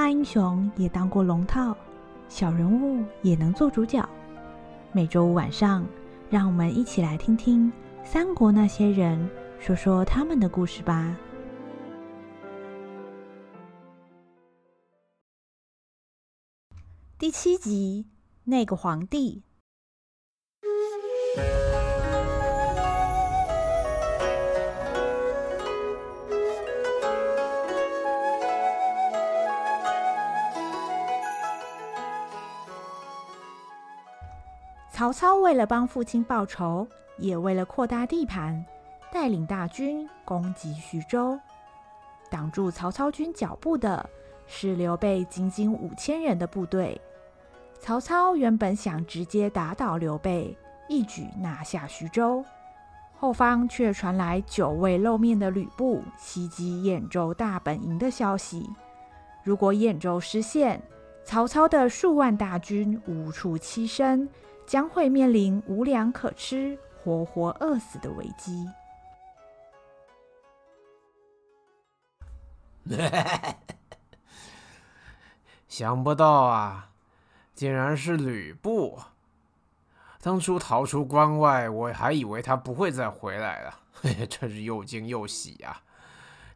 大英雄也当过龙套，小人物也能做主角。每周五晚上，让我们一起来听听三国那些人说说他们的故事吧。第七集，那个皇帝。曹操为了帮父亲报仇，也为了扩大地盘，带领大军攻击徐州。挡住曹操军脚步的是刘备仅仅五千人的部队。曹操原本想直接打倒刘备，一举拿下徐州，后方却传来久未露面的吕布袭击兖州大本营的消息。如果兖州失陷，曹操的数万大军无处栖身。将会面临无粮可吃、活活饿死的危机。想不到啊，竟然是吕布！当初逃出关外，我还以为他不会再回来了，嘿嘿，真是又惊又喜啊！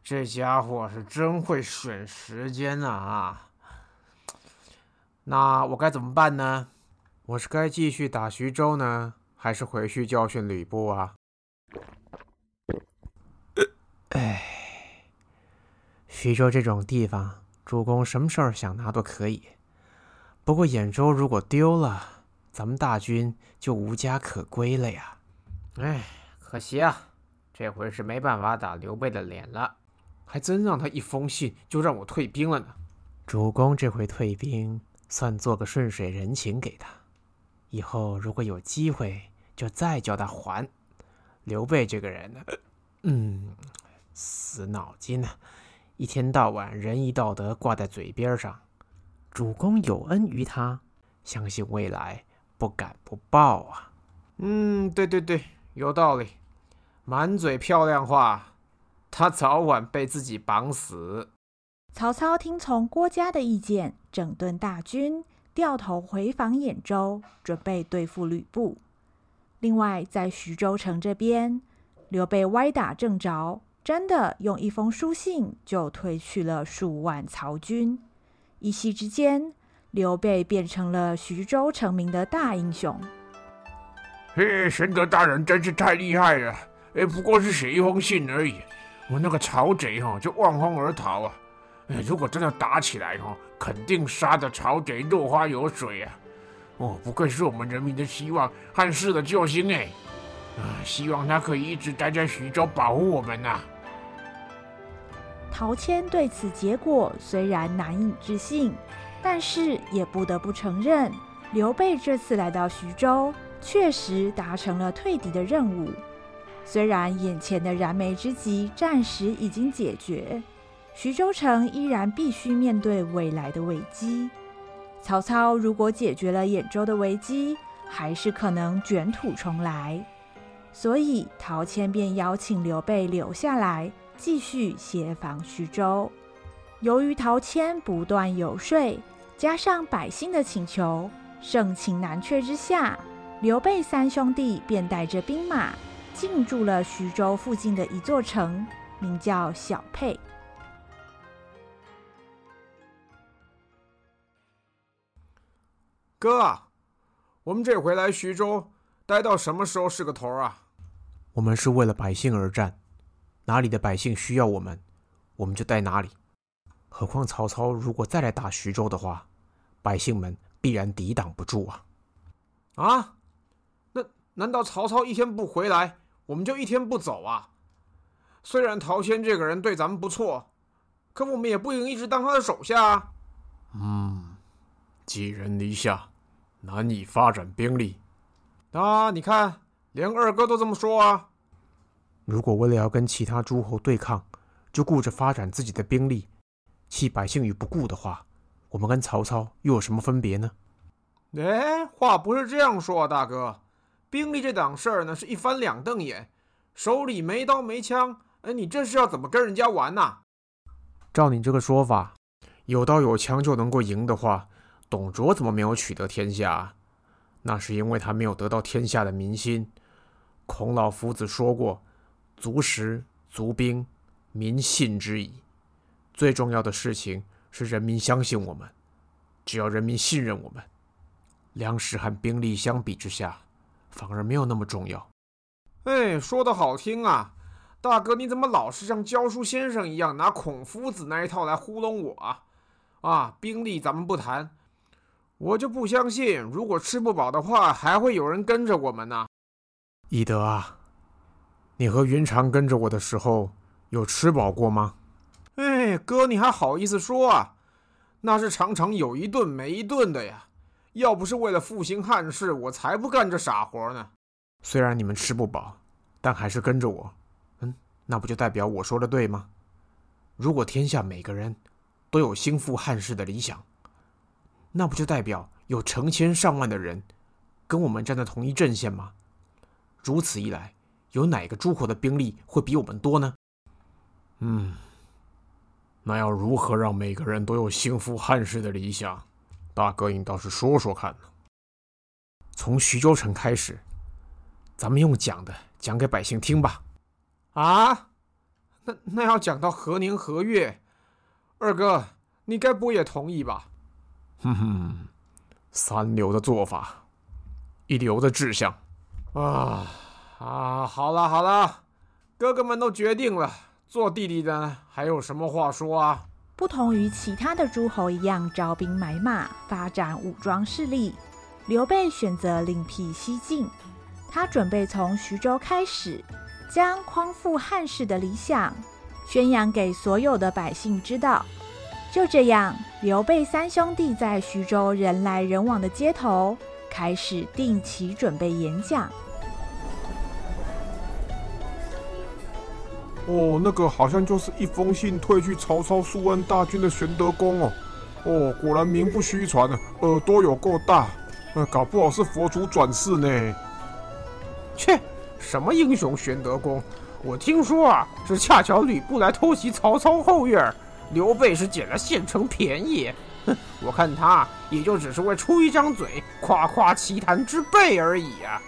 这家伙是真会选时间啊！那我该怎么办呢？我是该继续打徐州呢，还是回去教训吕布啊？哎，徐州这种地方，主公什么时候想拿都可以。不过兖州如果丢了，咱们大军就无家可归了呀！哎，可惜啊，这回是没办法打刘备的脸了。还真让他一封信就让我退兵了呢。主公这回退兵，算做个顺水人情给他。以后如果有机会，就再叫他还。刘备这个人呢，嗯，死脑筋呢，一天到晚仁义道德挂在嘴边上。主公有恩于他，相信未来不敢不报啊。嗯，对对对，有道理。满嘴漂亮话，他早晚被自己绑死。曹操听从郭嘉的意见，整顿大军。掉头回防兖州，准备对付吕布。另外，在徐州城这边，刘备歪打正着，真的用一封书信就退去了数万曹军。一夕之间，刘备变成了徐州成名的大英雄。嘿，玄德大人真是太厉害了！哎，不过是写一封信而已，我那个曹贼哈就望风而逃啊。哎，如果真的打起来哈，肯定杀得曹贼落花有水啊！哦，不愧是我们人民的希望，汉室的救星哎！啊，希望他可以一直待在徐州保护我们呐、啊。陶谦对此结果虽然难以置信，但是也不得不承认，刘备这次来到徐州，确实达成了退敌的任务。虽然眼前的燃眉之急暂时已经解决。徐州城依然必须面对未来的危机。曹操如果解决了兖州的危机，还是可能卷土重来。所以陶谦便邀请刘备留下来，继续协防徐州。由于陶谦不断游说，加上百姓的请求，盛情难却之下，刘备三兄弟便带着兵马进驻了徐州附近的一座城，名叫小沛。哥，我们这回来徐州，待到什么时候是个头啊？我们是为了百姓而战，哪里的百姓需要我们，我们就待哪里。何况曹操如果再来打徐州的话，百姓们必然抵挡不住啊！啊？那难道曹操一天不回来，我们就一天不走啊？虽然陶谦这个人对咱们不错，可我们也不能一直当他的手下啊。嗯，寄人篱下。难以发展兵力，啊！你看，连二哥都这么说啊。如果为了要跟其他诸侯对抗，就顾着发展自己的兵力，弃百姓于不顾的话，我们跟曹操又有什么分别呢？哎，话不是这样说啊，大哥。兵力这档事儿呢，是一翻两瞪眼，手里没刀没枪，哎，你这是要怎么跟人家玩呐？照你这个说法，有刀有枪就能够赢的话，董卓怎么没有取得天下？那是因为他没有得到天下的民心。孔老夫子说过：“足食足兵，民信之矣。”最重要的事情是人民相信我们。只要人民信任我们，粮食和兵力相比之下，反而没有那么重要。哎，说得好听啊！大哥，你怎么老是像教书先生一样拿孔夫子那一套来糊弄我啊？啊，兵力咱们不谈，我就不相信，如果吃不饱的话，还会有人跟着我们呢。翼德啊，你和云长跟着我的时候，有吃饱过吗？哎，哥，你还好意思说啊？那是常常有一顿没一顿的呀！要不是为了复兴汉室，我才不干这傻活呢。虽然你们吃不饱，但还是跟着我。嗯，那不就代表我说的对吗？如果天下每个人都有兴复汉室的理想，那不就代表有成千上万的人跟我们站在同一阵线吗？如此一来，有哪个诸侯的兵力会比我们多呢？嗯。那要如何让每个人都有兴复汉室的理想？大哥，你倒是说说看呢。从徐州城开始，咱们用讲的讲给百姓听吧。啊？那那要讲到何年何月？二哥，你该不会也同意吧？哼哼，三流的做法，一流的志向。啊啊！好了好了，哥哥们都决定了。做弟弟的还有什么话说啊？不同于其他的诸侯一样招兵买马、发展武装势力，刘备选择另辟蹊径。他准备从徐州开始，将匡复汉室的理想宣扬给所有的百姓知道。就这样，刘备三兄弟在徐州人来人往的街头开始定期准备演讲。哦，那个好像就是一封信退去曹操数万大军的玄德公哦。哦，果然名不虚传呢，耳朵有够大，呃，搞不好是佛祖转世呢。切，什么英雄玄德公？我听说啊，是恰巧吕布来偷袭曹操后院，刘备是捡了现成便宜。哼，我看他也就只是为出一张嘴，夸夸其谈之辈而已啊。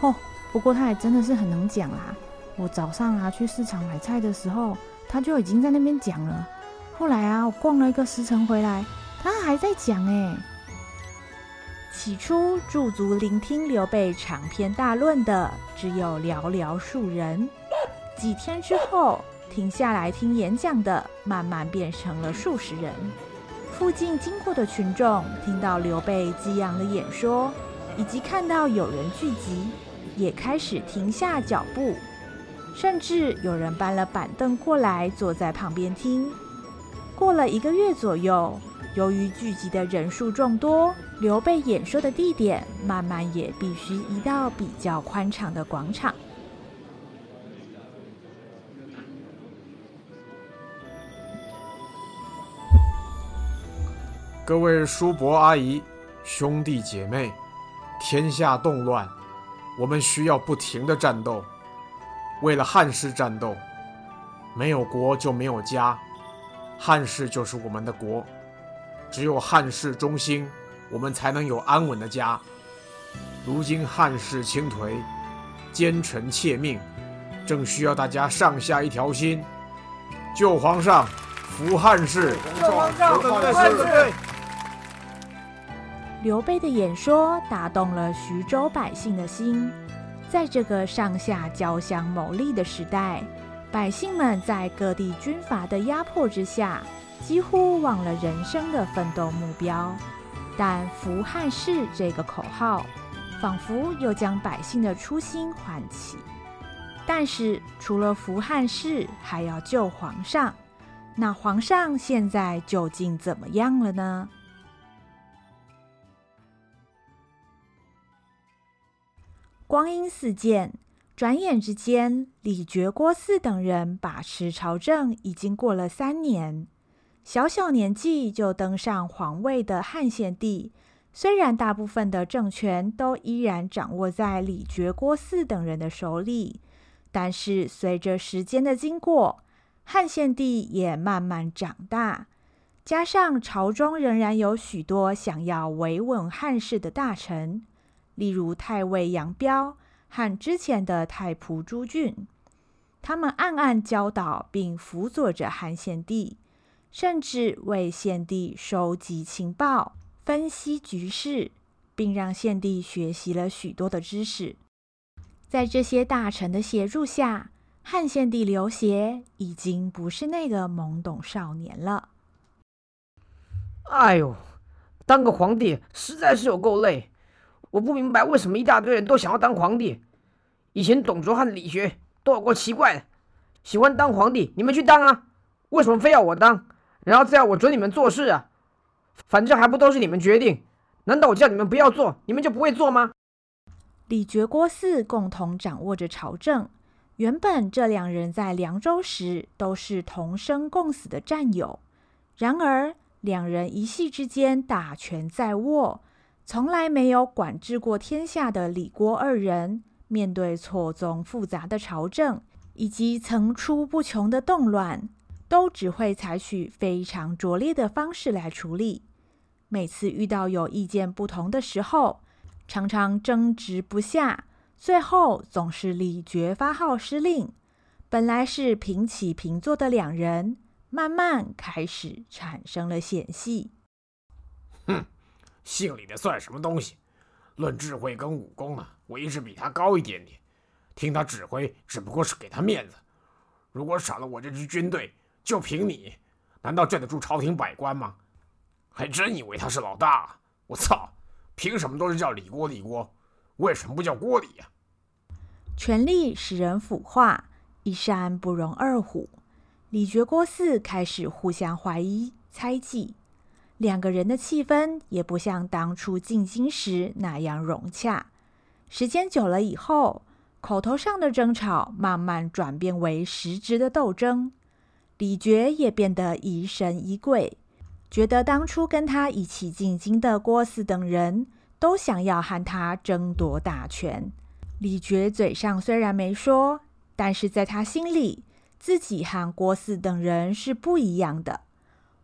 哦，不过他也真的是很能讲啦。我早上啊去市场买菜的时候，他就已经在那边讲了。后来啊，我逛了一个时辰回来，他还在讲哎。起初驻足聆听刘备长篇大论的只有寥寥数人，几天之后，停下来听演讲的慢慢变成了数十人。附近经过的群众听到刘备激昂的演说，以及看到有人聚集，也开始停下脚步。甚至有人搬了板凳过来，坐在旁边听。过了一个月左右，由于聚集的人数众多，刘备演说的地点慢慢也必须移到比较宽敞的广场。各位叔伯阿姨、兄弟姐妹，天下动乱，我们需要不停的战斗。为了汉室战斗，没有国就没有家，汉室就是我们的国，只有汉室中兴，我们才能有安稳的家。如今汉室倾颓，奸臣窃命，正需要大家上下一条心，救皇上，扶汉室。救皇上，对对对对。刘备的演说打动了徐州百姓的心。在这个上下交相谋利的时代，百姓们在各地军阀的压迫之下，几乎忘了人生的奋斗目标。但“扶汉室”这个口号，仿佛又将百姓的初心唤起。但是，除了扶汉室，还要救皇上。那皇上现在究竟怎么样了呢？光阴似箭，转眼之间，李傕、郭汜等人把持朝政已经过了三年。小小年纪就登上皇位的汉献帝，虽然大部分的政权都依然掌握在李傕、郭汜等人的手里，但是随着时间的经过，汉献帝也慢慢长大，加上朝中仍然有许多想要维稳汉室的大臣，例如太尉杨彪和之前的太仆朱俊，他们暗暗教导并辅佐着汉献帝，甚至为献帝收集情报、分析局势，并让献帝学习了许多的知识。在这些大臣的协助下，汉献帝刘协已经不是那个懵懂少年了。哎呦，当个皇帝实在是有够累！我不明白为什么一大堆人都想要当皇帝。以前董卓和李傕都有过奇怪的，喜欢当皇帝，你们去当啊！为什么非要我当？然后再要我准你们做事啊？反正还不都是你们决定？难道我叫你们不要做，你们就不会做吗？李傕、郭汜共同掌握着朝政。原本这两人在凉州时都是同生共死的战友，然而两人一夕之间大权在握，从来没有管制过天下的李郭二人，面对错综复杂的朝政以及层出不穷的动乱，都只会采取非常拙劣的方式来处理。每次遇到有意见不同的时候，常常争执不下。最后总是李傕发号施令，本来是平起平坐的两人，慢慢开始产生了嫌隙。哼，姓李的算什么东西？论智慧跟武功啊，我一直比他高一点点。听他指挥只不过是给他面子。如果少了我这支军队，就凭你，难道镇得住朝廷百官吗？还真以为他是老大？我操！凭什么都是叫李郭李郭？为什么不叫郭李呀？权力使人腐化，一山不容二虎。李傕、郭汜开始互相怀疑、猜忌，两个人的气氛也不像当初进京时那样融洽。时间久了以后，口头上的争吵慢慢转变为实质的斗争。李珏也变得疑神疑鬼，觉得当初跟他一起进京的郭汜等人，都想要和他争夺大权。李珏嘴上虽然没说，但是在他心里，自己和郭汜等人是不一样的。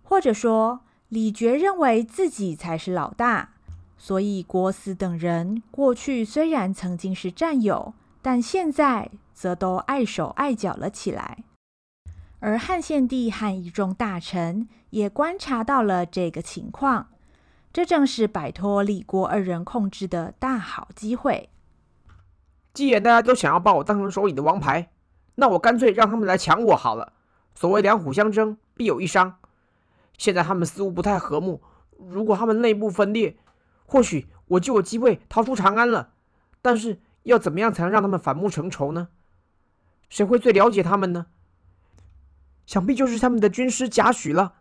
或者说，李傕认为自己才是老大，所以郭汜等人过去虽然曾经是战友，但现在则都碍手碍脚了起来。而汉献帝和一众大臣也观察到了这个情况。这正是摆脱李郭二人控制的大好机会。既然大家都想要把我当成手里的王牌，那我干脆让他们来抢我好了。所谓两虎相争，必有一伤。现在他们似乎不太和睦，如果他们内部分裂，或许我就有机会逃出长安了。但是要怎么样才能让他们反目成仇呢？谁会最了解他们呢？想必就是他们的军师贾诩了。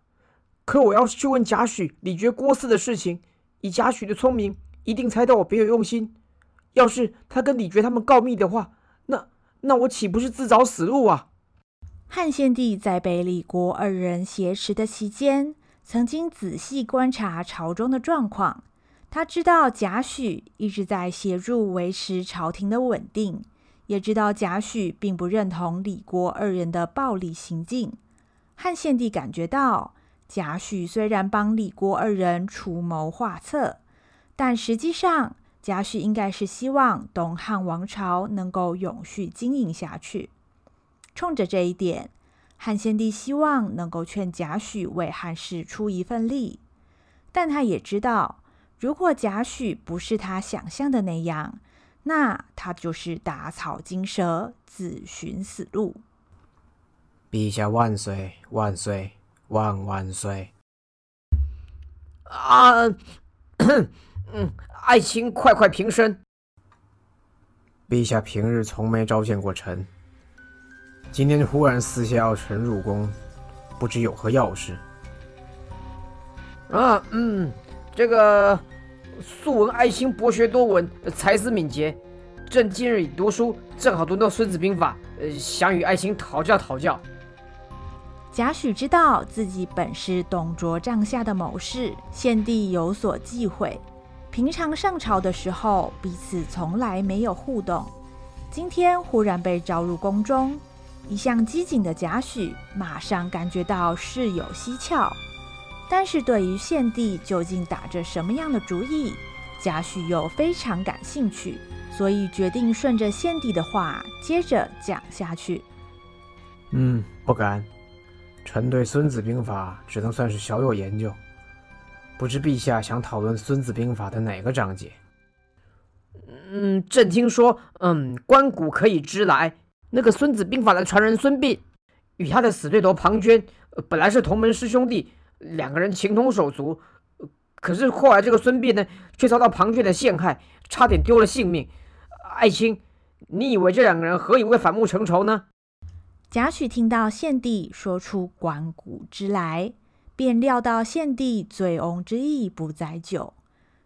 可我要是去问贾诩、李傕、郭汜的事情，以贾诩的聪明，一定猜到我别有用心。要是他跟李傕他们告密的话，那那我岂不是自找死路啊？汉献帝在被李郭二人挟持的期间，曾经仔细观察朝中的状况。他知道贾诩一直在协助维持朝廷的稳定，也知道贾诩并不认同李郭二人的暴力行径。汉献帝感觉到。贾诩虽然帮李郭二人出谋划策，但实际上贾诩应该是希望东汉王朝能够永续经营下去。冲着这一点，汉献帝希望能够劝贾诩为汉室出一份力，但他也知道，如果贾诩不是他想象的那样，那他就是打草惊蛇，自寻死路。陛下万岁万岁！万万岁！啊，嗯，爱卿快快平身。陛下平日从没召见过臣，今天忽然私下要臣入宫，不知有何要事？啊，嗯，这个素闻爱卿博学多闻，才思敏捷，朕今日已读书，正好读到《孙子兵法》，呃，想与爱卿讨教讨教。贾诩知道自己本是董卓帐下的谋士，献帝有所忌讳。平常上朝的时候，彼此从来没有互动。今天忽然被召入宫中，一向机警的贾诩马上感觉到事有蹊跷。但是对于献帝究竟打着什么样的主意，贾诩又非常感兴趣，所以决定顺着献帝的话接着讲下去。嗯，不敢，臣对《孙子兵法》只能算是小有研究，不知陛下想讨论《孙子兵法》的哪个章节？嗯，朕听说，嗯，观古可以知来，那个《孙子兵法》的传人孙膑，与他的死对头庞涓，本来是同门师兄弟，两个人情同手足，可是后来这个孙膑呢，却遭到庞涓的陷害，差点丢了性命。爱卿，你以为这两个人何以会反目成仇呢？贾诩听到献帝说出“观古之来”，便料到献帝醉翁之意不在酒；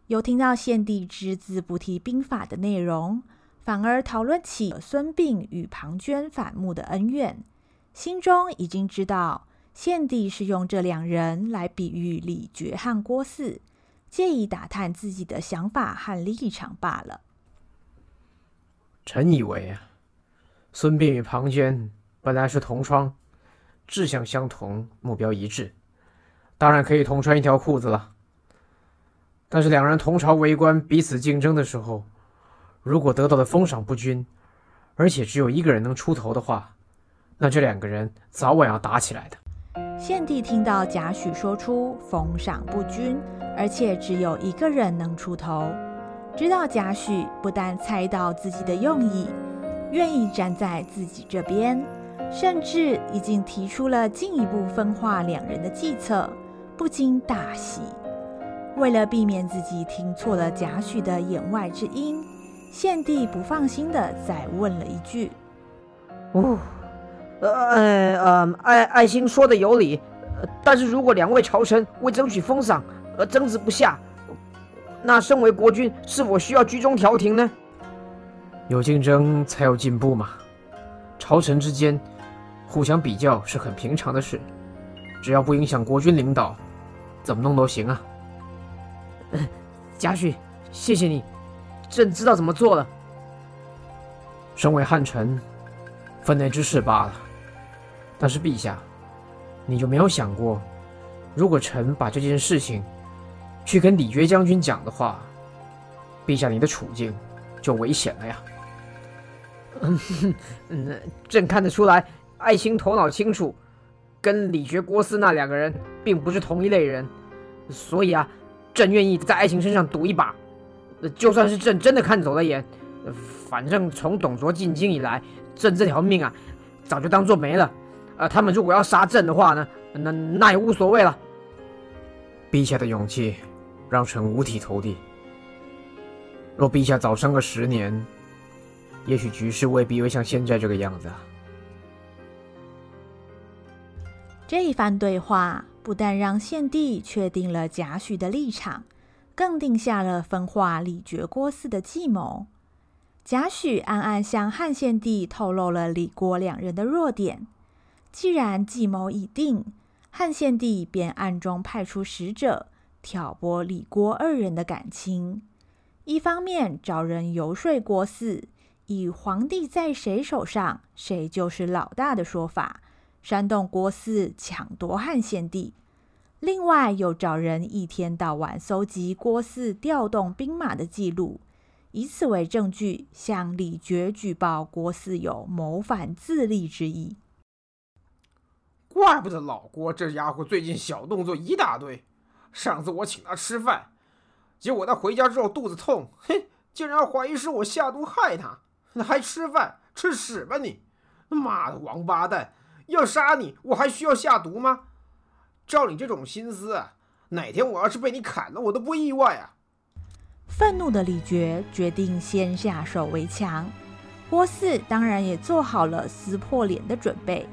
又听到献帝只字不提兵法的内容，反而讨论起孙膑与庞涓反目的恩怨，心中已经知道献帝是用这两人来比喻李傕和郭汜，借以打探自己的想法和立场罢了。臣以为啊，孙膑与庞涓。本来是同窗，志向相同，目标一致，当然可以同穿一条裤子了。但是两人同朝为官，彼此竞争的时候，如果得到的封赏不均，而且只有一个人能出头的话，那这两个人早晚要打起来的。献帝听到贾诩说出封赏不均，而且只有一个人能出头，知道贾诩不但猜到自己的用意，愿意站在自己这边。甚至已经提出了进一步分化两人的计策，不禁大喜。为了避免自己听错了贾诩的言外之音，献帝不放心的再问了一句：“哦，呃呃，爱爱卿说的有理，但是如果两位朝臣为争取封赏而争执不下，那身为国君是否需要居中调停呢？有竞争才有进步嘛，朝臣之间。”互相比较是很平常的事，只要不影响国君领导，怎么弄都行啊。贾诩，谢谢你，朕知道怎么做了。身为汉臣，分内之事罢了。但是陛下，你就没有想过，如果臣把这件事情去跟李傕将军讲的话，陛下你的处境就危险了呀。嗯，嗯，朕看得出来。爱卿头脑清楚，跟李傕、郭汜那两个人并不是同一类人，所以啊，朕愿意在爱卿身上赌一把。就算是朕真的看走了眼，反正从董卓进京以来，朕这条命啊，早就当做没了。呃，他们如果要杀朕的话呢，那那也无所谓了。陛下的勇气让臣五体投地。若陛下早生个十年，也许局势未必会像现在这个样子啊。这一番对话不但让献帝确定了贾诩的立场，更定下了分化李傕郭汜的计谋。贾诩暗暗向汉献帝透露了李郭两人的弱点。既然计谋已定，汉献帝便暗中派出使者挑拨李郭二人的感情，一方面找人游说郭汜，以皇帝在谁手上，谁就是老大的说法。煽动郭汜抢夺汉献帝，另外又找人一天到晚搜集郭汜调动兵马的记录，以此为证据向李傕举报郭汜有谋反自立之意。怪不得老郭这家伙最近小动作一大堆。上次我请他吃饭，结果他回家之后肚子痛，嘿，竟然怀疑是我下毒害他。还吃饭？吃屎吧你！妈的王八蛋！要杀你，我还需要下毒吗？照你这种心思啊，哪天我要是被你砍了，我都不意外啊！愤怒的李傕决定先下手为强，郭汜当然也做好了撕破脸的准备。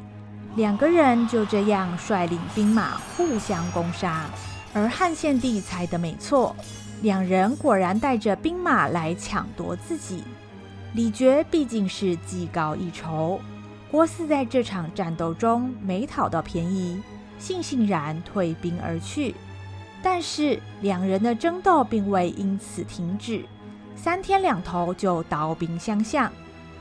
两个人就这样率领兵马互相攻杀。而汉献帝猜得没错，两人果然带着兵马来抢夺自己。李傕毕竟是技高一筹。郭汜在这场战斗中没讨到便宜，悻悻然退兵而去。但是两人的争斗并未因此停止，三天两头就刀兵相向。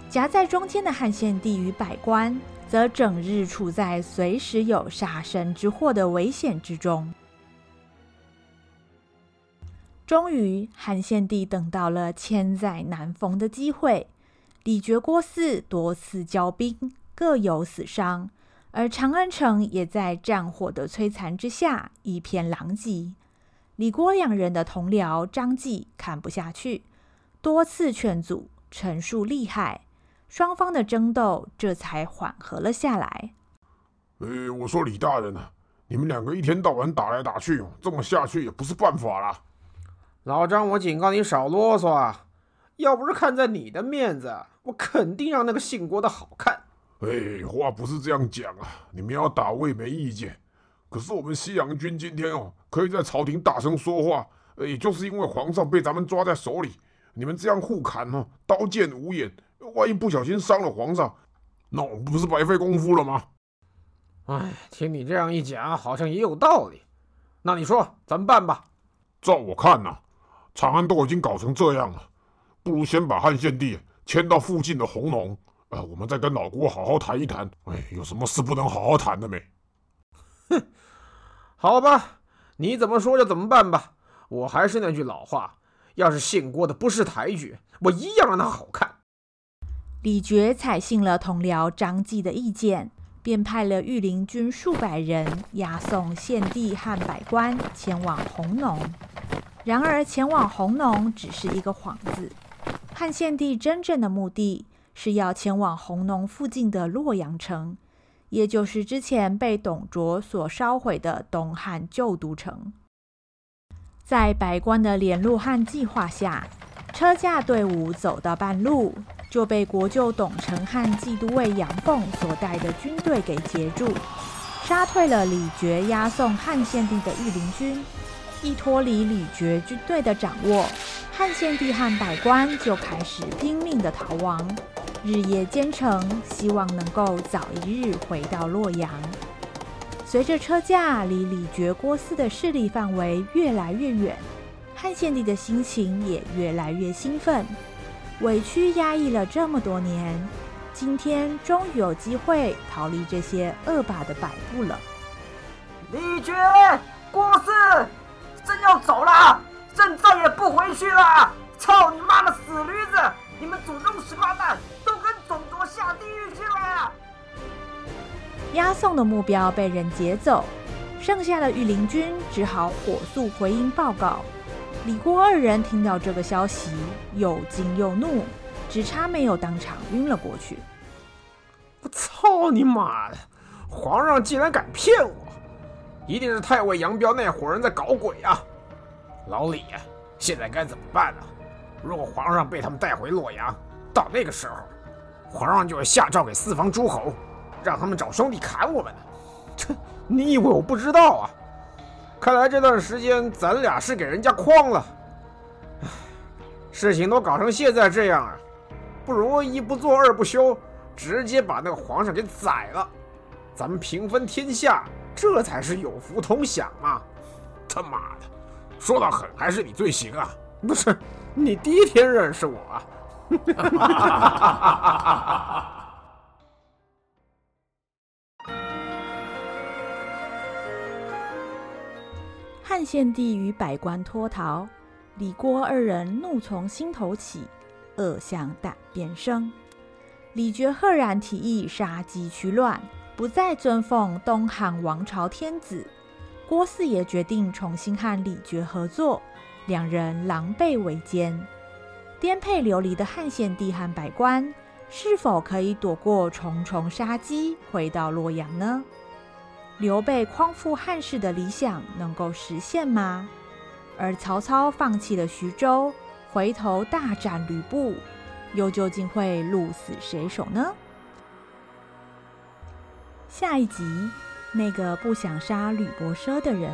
夹在中间的汉献帝与百官，则整日处在随时有杀身之祸的危险之中。终于，汉献帝等到了千载难逢的机会。李傕郭汜多次交兵，各有死伤，而长安城也在战火的摧残之下一片狼藉。李郭两人的同僚张继看不下去，多次劝阻，陈述利害，双方的争斗这才缓和了下来。哎，我说李大人啊，你们两个一天到晚打来打去，这么下去也不是办法啦。老张，我警告你少啰嗦啊！要不是看在你的面子，我肯定让那个姓郭的好看。哎，话不是这样讲啊！你们要打我也没意见，可是我们西洋军今天哦，可以在朝廷大声说话，也就是因为皇上被咱们抓在手里。你们这样互砍哦，刀剑无眼，万一不小心伤了皇上，那我们不是白费功夫了吗？哎，听你这样一讲，好像也有道理。那你说怎么办吧？照我看呐、啊。长安都已经搞成这样了，不如先把汉献帝迁到附近的弘农，呃，我们再跟老郭好好谈一谈。哎，有什么事不能好好谈的没？哼，好吧，你怎么说就怎么办吧。我还是那句老话，要是姓郭的不识抬举，我一样让他好看。李傕采信了同僚张继的意见，便派了御林军数百人押送献帝和百官前往弘农。然而，前往弘农只是一个幌子。汉献帝真正的目的是要前往弘农附近的洛阳城，也就是之前被董卓所烧毁的东汉旧都城。在百官的联络和计划下，车驾队伍走到半路，就被国舅董承和骑都尉杨凤所带的军队给截住，杀退了李傕押送汉献帝的御林军。一脱离李傕军队的掌握，汉献帝和百官就开始拼命的逃亡，日夜兼程，希望能够早一日回到洛阳。随着车驾离李傕郭汜的势力范围越来越远，汉献帝的心情也越来越兴奋。委屈压抑了这么多年，今天终于有机会逃离这些恶霸的摆布了。李傕，郭汜。朕要走了，朕再也不回去了！操你妈的死驴子！你们祖宗十八代下地狱去了！押送的目标被人劫走，剩下的御林军只好火速回营报告。李郭二人听到这个消息，又惊又怒，只差没有当场晕了过去。我操你妈的！皇上竟然敢骗我！一定是太尉杨彪那伙人在搞鬼啊！老李，现在该怎么办呢？如果皇上被他们带回洛阳，到那个时候，皇上就会下诏给四方诸侯，让他们找兄弟砍我们。这，你以为我不知道啊？看来这段时间咱俩是给人家诓了。唉，事情都搞成现在这样啊，不如一不做二不休，直接把那个皇上给宰了，咱们平分天下。这才是有福同享嘛！他妈的，说到狠，还是你最行啊！不是，你第一天认识我啊？汉献帝与百官脱逃，李郭二人怒从心头起，恶向胆边生。李傕赫然提议杀鸡取卵。不再尊奉东汉王朝天子，郭汜也决定重新和李傕合作，两人狼狈为奸。颠沛流离的汉献帝和百官，是否可以躲过重重杀机，回到洛阳呢？刘备匡复汉室的理想能够实现吗？而曹操放弃了徐州，回头大战吕布，又究竟会鹿死谁手呢？下一集，那个不想杀吕伯奢的人。